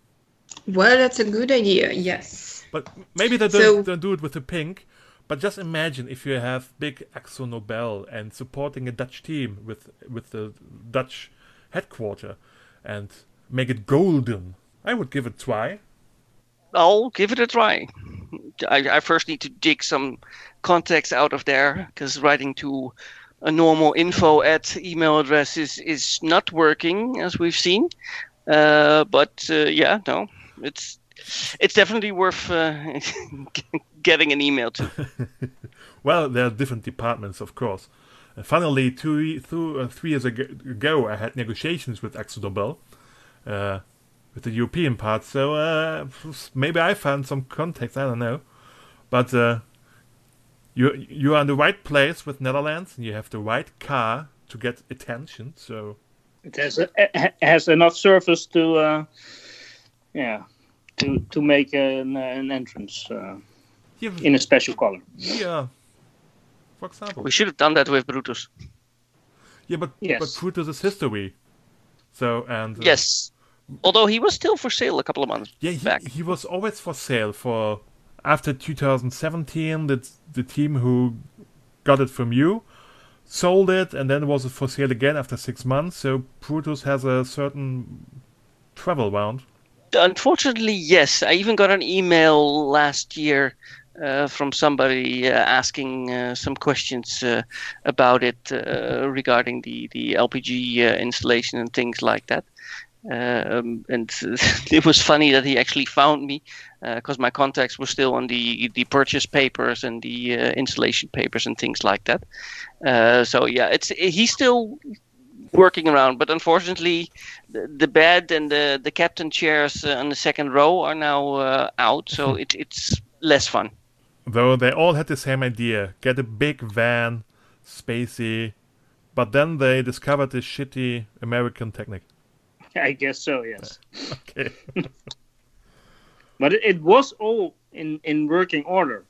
Well, that's a good idea. Yes. But maybe they don't, So- don't do it with the pink. But just imagine if you have big Akzo Nobel and supporting a Dutch team with with the Dutch headquarter and make it golden. I would give it a try. I'll give it a try. I, I first need to dig some context out of there because writing to a normal info at email address is, is not working as we've seen. Uh, but uh, yeah, no, it's it's definitely worth uh, *laughs* getting an email to. *laughs* Well, there are different departments, of course. Uh, funnily, two, two uh, three years ago, I had negotiations with Akzo Nobel, uh, with the European part. So uh, maybe I found some context. I don't know, but uh, you you are in the right place with Netherlands, and you have the right car to get attention. So It has a, it has enough surface to, uh, yeah, to to make an, an entrance uh, yeah, in a special color. yeah. For example, We should have done that with Brutus. yeah, but Yes. but Brutus is history. So and uh, Yes. Although he was still for sale a couple of months Yeah, he, back. he was always for sale for after 2017. That's the team who got it from you, sold it, and then it was for sale again after six months. So Brutus has a certain travel round. Unfortunately, yes. I even got an email last year uh, from somebody uh, asking uh, some questions uh, about it uh, regarding the the LPG uh, installation and things like that. Um, and *laughs* it was funny that he actually found me because my contacts were still on the the purchase papers and the uh, installation papers and things like that. Uh, so yeah, it's he's still working around, but unfortunately, the, the bed and the the captain chairs uh, on the second row are now uh, out, so it, it's less fun. Though they all had the same idea get a big van, spacey. But then they discovered this shitty American technique. *laughs* I guess so. Yes, *laughs* Okay. *laughs* but it, it was all in in working order.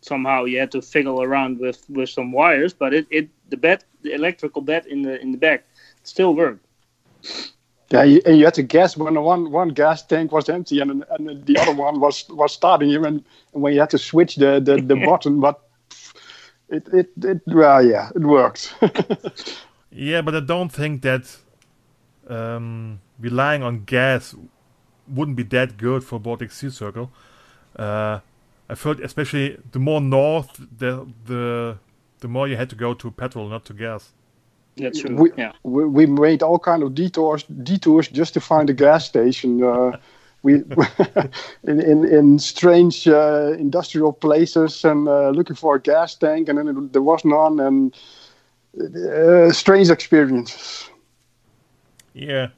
Somehow you had to fiddle around with with some wires, but it, it the bed the electrical bed in the in the back still worked. Yeah, you, and you had to guess when the one one gas tank was empty and and the other one was was starting you, and, and when you had to switch the the, the button, but it it it well yeah it worked. Yeah, but I don't think that um, relying on gas wouldn't be that good for Baltic Sea Circle. Uh, I felt especially the more north, the the the more you had to go to petrol, not to gas. That's true. We, yeah. we, we made all kind of detours detours just to find a gas station. Uh, *laughs* we *laughs* in, in in strange uh, industrial places and uh, looking for a gas tank, and then it, there was none, and uh, strange experiences. Yeah.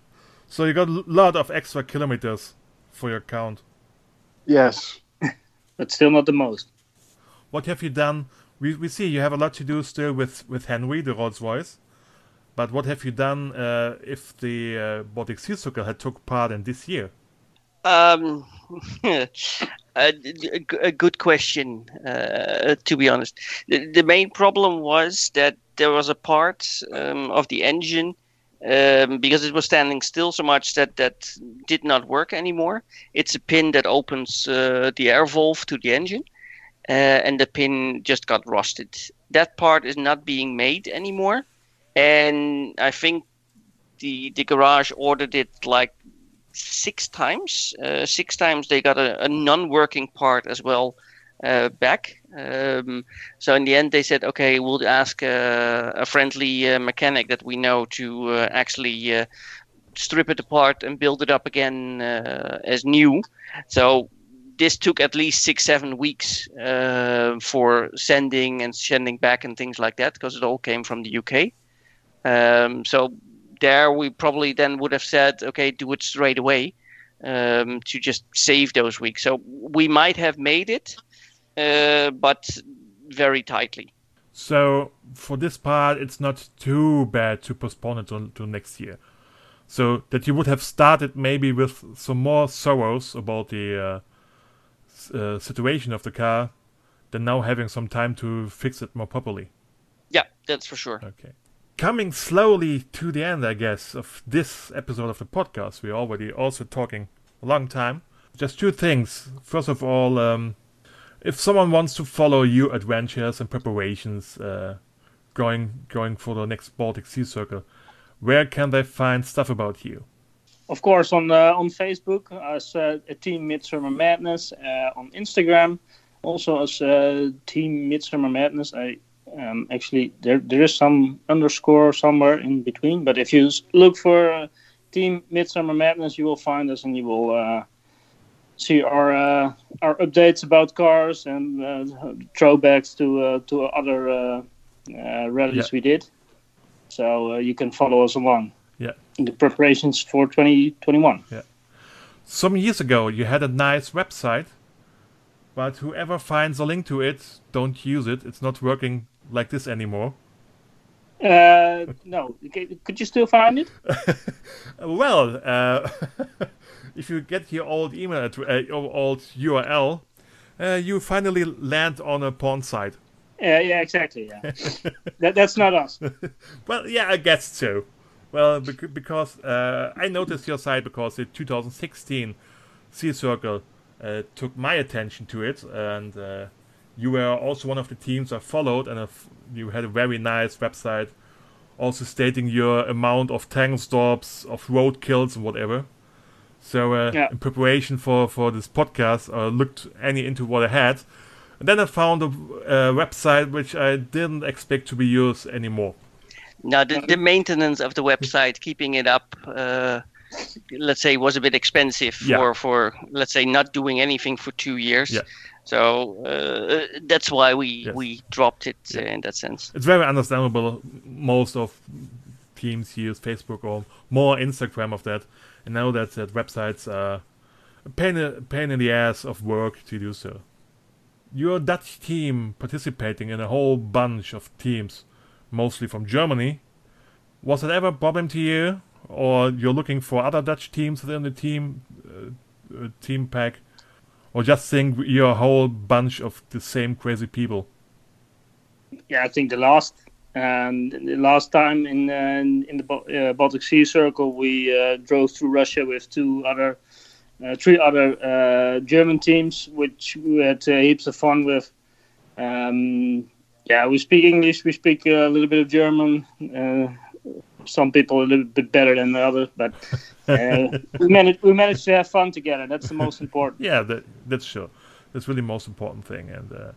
So you got a lot of extra kilometers for your count. Yes. *laughs* But still not the most. What have you done? We, we see you have a lot to do still with, with Henry, the Rolls Royce. But what have you done uh, if the uh, Baltic Sea Circle had took part in this year? Um, *laughs* a, a good question, uh, to be honest. The, the, main problem was that there was a part um, of the engine um, because it was standing still so much that that did not work anymore. It's a pin that opens uh, the air valve to the engine, uh, and the pin just got rusted. That part is not being made anymore, and I think the the garage ordered it like six times. Uh, six times they got a, a non-working part as well uh, back. Um, so in the end, they said, okay, we'll ask uh, a friendly uh, mechanic that we know to uh, actually uh, strip it apart and build it up again as new. So this took at least six, seven weeks for sending and sending back and things like that because it all came from the UK. Um, so there we probably then would have said, okay, do it straight away um, to just save those weeks. So we might have made it, uh, but very tightly. So for this part, it's not too bad to postpone it to, to next year. So that you would have started maybe with some more sorrows about the uh, uh, situation of the car, than now having some time to fix it more properly. Yeah, that's for sure. Okay coming slowly to the end, I guess, of this episode of the podcast. We're already also talking a long time. Just two things. First of all, um, if someone wants to follow your adventures and preparations, uh, going going for the next Baltic Sea Circle, where can they find stuff about you? Of course, on uh, on Facebook as uh, Team Midsummer Madness, uh, on Instagram, also as uh, Team Midsummer Madness. I um, actually, there there is some underscore somewhere in between, but if you look for uh, Team Midsummer Madness, you will find us and you will see our uh, our updates about cars and uh, throwbacks to uh, to other uh, rallies yeah. we did. So you can follow us along. Yeah. In the preparations for 2021. Yeah. Some years ago, you had a nice website, but whoever finds a link to it, don't use it. It's not working like this anymore? Uh, *laughs* no. Could you still find it? *laughs* well, uh, *laughs* if you get your old email address, uh, old URL, uh, you finally land on a porn site. Yeah, yeah, exactly. Yeah, *laughs* that, that's not us. *laughs* well, yeah, I guess so. Well, because uh, I noticed your site because in 2016, Sea Circle uh, took my attention to it, and uh, you were also one of the teams I followed, and you had a very nice website, also stating your amount of tank stops, of road kills, and whatever. So, uh, yeah. in preparation for for this podcast, I looked any into what I had, and then I found a, a website which I didn't expect to be used anymore. Now, the, the maintenance of the website, keeping it up. Uh let's say was a bit expensive yeah. for for let's say not doing anything for two years yeah. So uh, that's why we yes. we dropped it yeah. in that sense. It's very understandable. Most of teams use Facebook or more Instagram of that, and now that that websites are a pain, a pain in the ass of work to do so. Your Dutch team participating in a whole bunch of teams, mostly from Germany. Was it ever a problem to you, or you're looking for other Dutch teams within the team uh, uh team pack? or just think you're a whole bunch of the same crazy people? Yeah, I think the last and the last time in uh, in the uh, Baltic Sea Circle, we uh, drove through Russia with two other, uh, three other uh, German teams, which we had uh, heaps of fun with. Um, yeah, we speak English, we speak a little bit of German. some people a little bit better than the others, but uh, *laughs* we managed we managed to have fun together. That's the most important. Yeah, that, that's sure. That's really the most important thing. And uh,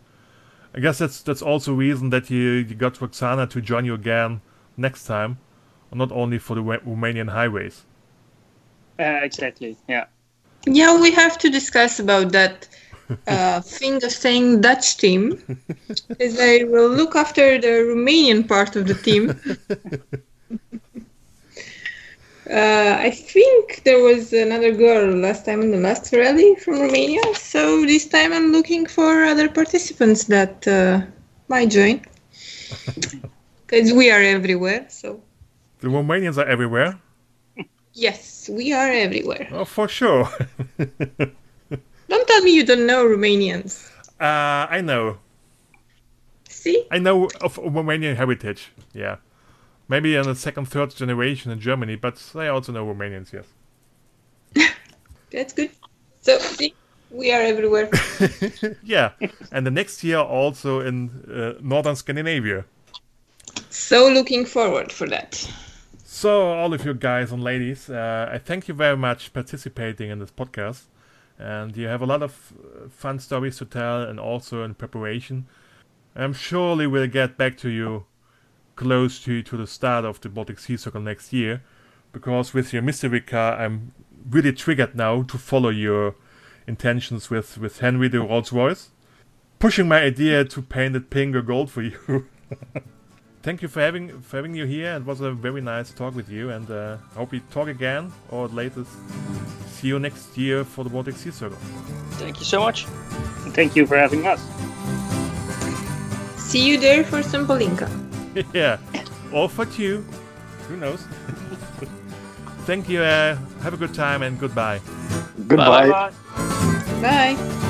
I guess that's that's also a reason that you, you got Roxana to join you again next time, not only for the Wa- Romanian highways. Uh, exactly. Yeah. Yeah, we have to discuss about that uh, *laughs* thing of saying Dutch team, because I will look after the Romanian part of the team. *laughs* Uh, I think there was another girl last time in the last rally from Romania, so this time I'm looking for other participants that uh, might join. *laughs* Because we are everywhere, so The Romanians are everywhere. yes, we are everywhere. Oh, for sure. *laughs* Don't tell me you don't know Romanians. uh, I know. See? I know of Romanian heritage. Yeah. Maybe in the second, third generation in Germany, but I also know Romanians, yes. *laughs* That's good. So, see, we are everywhere. *laughs* yeah. and the next year also in uh, northern Scandinavia. so, looking forward for that. So, all of you guys and ladies, uh, I thank you very much participating in this podcast. And you have a lot of uh, fun stories to tell and also in preparation. I'm surely will get back to you close to, to the start of the Baltic Sea Circle next year. Because with your mystery car, I'm really triggered now to follow your intentions with, with Henry the Rolls Royce. Pushing my idea to paint it pink or gold for you. *laughs* thank you for having for having you here. It was a very nice talk with you, and uh, hope we talk again, or at latest see you next year for the Baltic Sea Circle. Thank you so much. Thank you for having us. See you there for some Palinka. *laughs* yeah, or for two. Who knows? *laughs* Thank you. Uh, have a good time and goodbye. Goodbye. Bye. Bye.